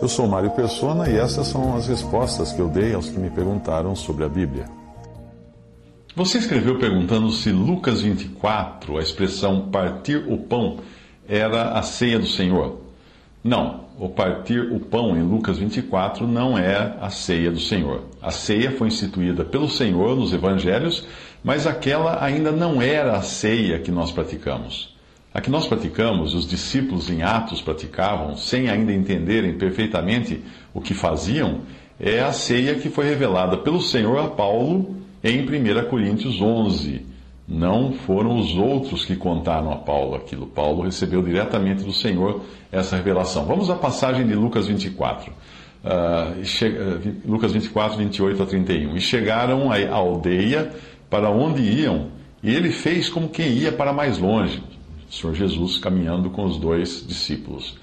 Eu sou Mário Persona e essas são as respostas que eu dei aos que me perguntaram sobre a Bíblia. Você escreveu perguntando se Lucas 24, a expressão partir o pão, era a ceia do Senhor. Não, o partir o pão em Lucas 24 não é a ceia do Senhor. A ceia foi instituída pelo Senhor nos evangelhos, mas aquela ainda não era a ceia que nós praticamos. A que nós praticamos, os discípulos em Atos praticavam, sem ainda entenderem perfeitamente o que faziam, é a ceia que foi revelada pelo Senhor a Paulo em 1 Coríntios 11 não foram os outros que contaram a Paulo aquilo. Paulo recebeu diretamente do Senhor essa revelação. Vamos à passagem de Lucas 24. Uh, che... Lucas 24, 28 a 31. E chegaram à aldeia para onde iam, e ele fez como quem ia para mais longe. Senhor Jesus caminhando com os dois discípulos.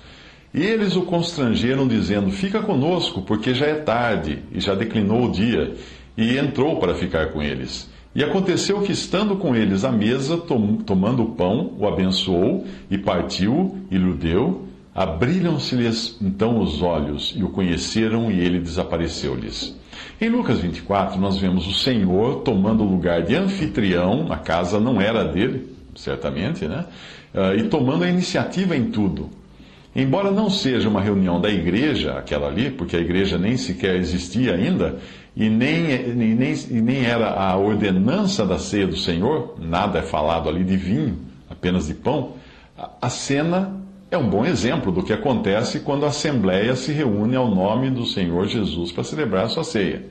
E eles o constrangeram, dizendo: Fica conosco, porque já é tarde, e já declinou o dia. E entrou para ficar com eles. E aconteceu que, estando com eles à mesa, tom, tomando o pão, o abençoou e partiu e lhe deu. Abriram-se-lhes então os olhos e o conheceram e ele desapareceu-lhes. Em Lucas 24, nós vemos o Senhor tomando o lugar de anfitrião, a casa não era dele, certamente, né? Uh, e tomando a iniciativa em tudo. Embora não seja uma reunião da igreja, aquela ali, porque a igreja nem sequer existia ainda, e nem, e nem, e nem era a ordenança da ceia do Senhor, nada é falado ali de vinho, apenas de pão, a cena é um bom exemplo do que acontece quando a Assembleia se reúne ao nome do Senhor Jesus para celebrar a sua ceia.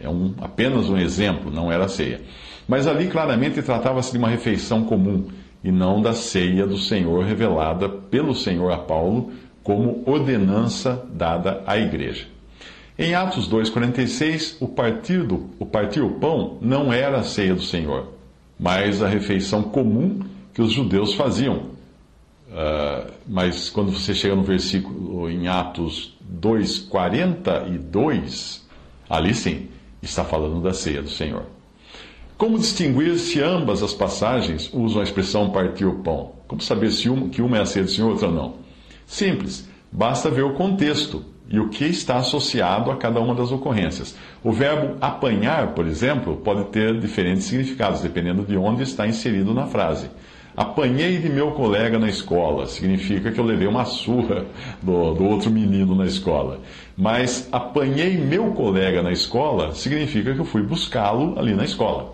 É um, apenas um exemplo, não era ceia. Mas ali claramente tratava-se de uma refeição comum e não da ceia do Senhor revelada pelo Senhor a Paulo como ordenança dada à igreja. Em Atos 2,46, o partir, do, o partir o pão não era a ceia do Senhor, mas a refeição comum que os judeus faziam. Uh, mas quando você chega no versículo em Atos 2,42, ali sim está falando da ceia do Senhor. Como distinguir se ambas as passagens usam a expressão partir o pão? Como saber se uma, que uma é a ceia do Senhor e outra não? Simples, basta ver o contexto e o que está associado a cada uma das ocorrências. O verbo apanhar, por exemplo, pode ter diferentes significados, dependendo de onde está inserido na frase. Apanhei de meu colega na escola, significa que eu levei uma surra do, do outro menino na escola. Mas apanhei meu colega na escola, significa que eu fui buscá-lo ali na escola.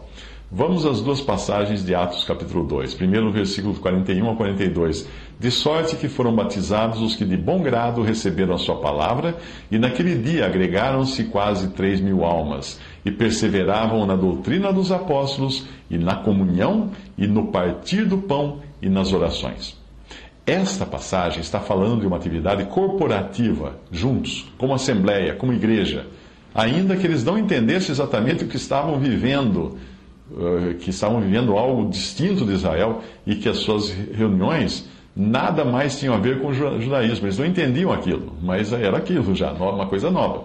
Vamos às duas passagens de Atos capítulo 2. Primeiro, versículo 41 a 42. De sorte que foram batizados os que de bom grado receberam a sua palavra, e naquele dia agregaram-se quase três mil almas, e perseveravam na doutrina dos apóstolos, e na comunhão, e no partir do pão, e nas orações. Esta passagem está falando de uma atividade corporativa, juntos, como assembleia, como igreja, ainda que eles não entendessem exatamente o que estavam vivendo eh, que estavam vivendo algo distinto de Israel e que as suas reuniões nada mais tinham a ver com o judaísmo. Eles não entendiam aquilo, mas era aquilo já, uma coisa nova.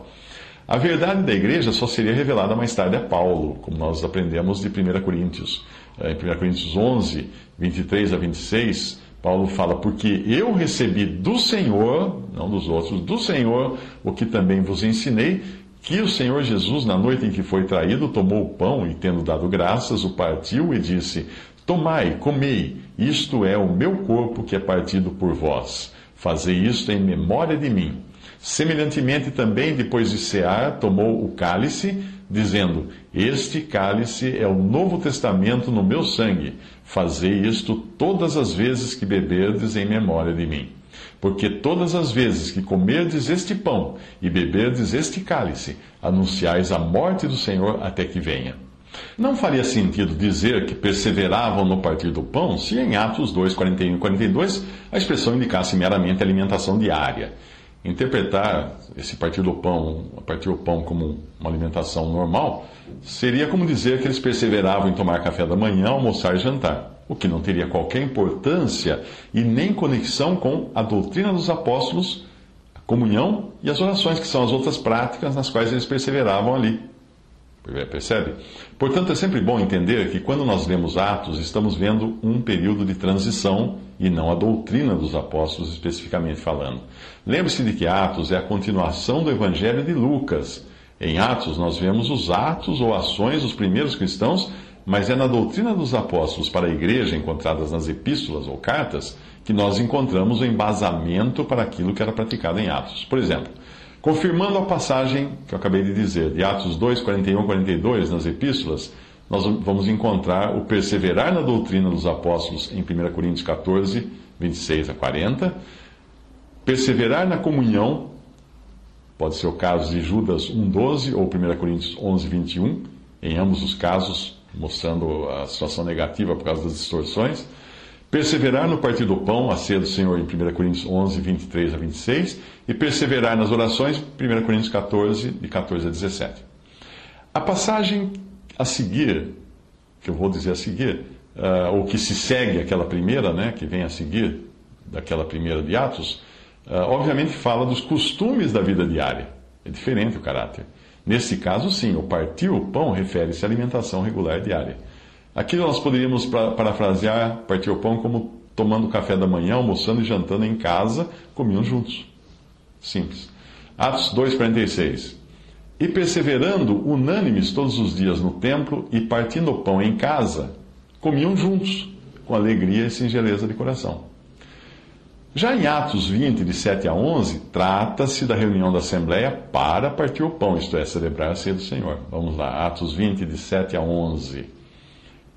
A verdade da igreja só seria revelada mais tarde a Paulo, como nós aprendemos de 1 Coríntios. Eh, em 1 Coríntios 11, 23 a 26, Paulo fala: Porque eu recebi do Senhor, não dos outros, do Senhor, o que também vos ensinei, que o Senhor Jesus, na noite em que foi traído, tomou o pão e, tendo dado graças, o partiu e disse: Tomai, comei, isto é o meu corpo que é partido por vós. Fazei isto em memória de mim. Semelhantemente, também, depois de cear, tomou o cálice, dizendo: Este cálice é o novo testamento no meu sangue. Fazei isto todas as vezes que beberdes em memória de mim. Porque todas as vezes que comerdes este pão e beberdes este cálice, anunciais a morte do Senhor até que venha. Não faria sentido dizer que perseveravam no partir do pão se em Atos 2, 41 e 42 a expressão indicasse meramente alimentação diária. Interpretar esse partir do pão, partir do pão como uma alimentação normal, seria como dizer que eles perseveravam em tomar café da manhã, almoçar e jantar, o que não teria qualquer importância e nem conexão com a doutrina dos apóstolos, a comunhão e as orações, que são as outras práticas nas quais eles perseveravam ali. Percebe? Portanto, é sempre bom entender que quando nós lemos Atos, estamos vendo um período de transição e não a doutrina dos apóstolos especificamente falando. Lembre-se de que Atos é a continuação do Evangelho de Lucas. Em Atos, nós vemos os atos ou ações dos primeiros cristãos, mas é na doutrina dos apóstolos para a igreja, encontradas nas epístolas ou cartas, que nós encontramos o embasamento para aquilo que era praticado em Atos. Por exemplo, Confirmando a passagem que eu acabei de dizer, de Atos 2, 41 42, nas epístolas, nós vamos encontrar o perseverar na doutrina dos apóstolos em 1 Coríntios 14, 26 a 40, perseverar na comunhão, pode ser o caso de Judas 1,12 ou 1 Coríntios 11, 21, em ambos os casos, mostrando a situação negativa por causa das distorções Perseverar no partir do pão, a ceia do Senhor, em 1 Coríntios 11, 23 a 26, e perseverar nas orações, 1 Coríntios 14, de 14 a 17. A passagem a seguir, que eu vou dizer a seguir, uh, ou que se segue aquela primeira, né, que vem a seguir daquela primeira de Atos, uh, obviamente fala dos costumes da vida diária. É diferente o caráter. Nesse caso, sim, o partir o pão refere-se à alimentação regular diária. Aqui nós poderíamos parafrasear, partir o pão como tomando café da manhã, almoçando e jantando em casa, comiam juntos. Simples. Atos 2,46. E perseverando unânimes todos os dias no templo e partindo o pão em casa, comiam juntos, com alegria e singeleza de coração. Já em Atos 20, de 7 a 11, trata-se da reunião da Assembleia para partir o pão, isto é, celebrar a ceia do Senhor. Vamos lá, Atos 20, de 7 a 11.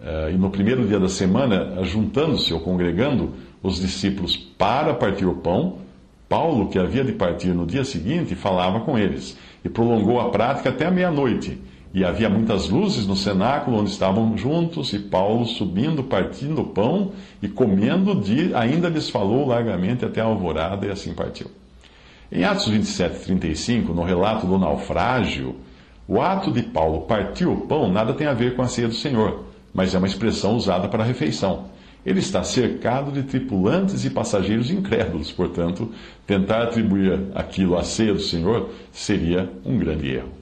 Uh, e no primeiro dia da semana, juntando-se ou congregando os discípulos para partir o pão, Paulo, que havia de partir no dia seguinte, falava com eles e prolongou a prática até a meia-noite. E havia muitas luzes no cenáculo onde estavam juntos, e Paulo, subindo, partindo o pão e comendo, ainda lhes falou largamente até a alvorada, e assim partiu. Em Atos 27, 35, no relato do naufrágio, o ato de Paulo partir o pão nada tem a ver com a ceia do Senhor mas é uma expressão usada para refeição. Ele está cercado de tripulantes e passageiros incrédulos, portanto, tentar atribuir aquilo à ceia do Senhor seria um grande erro.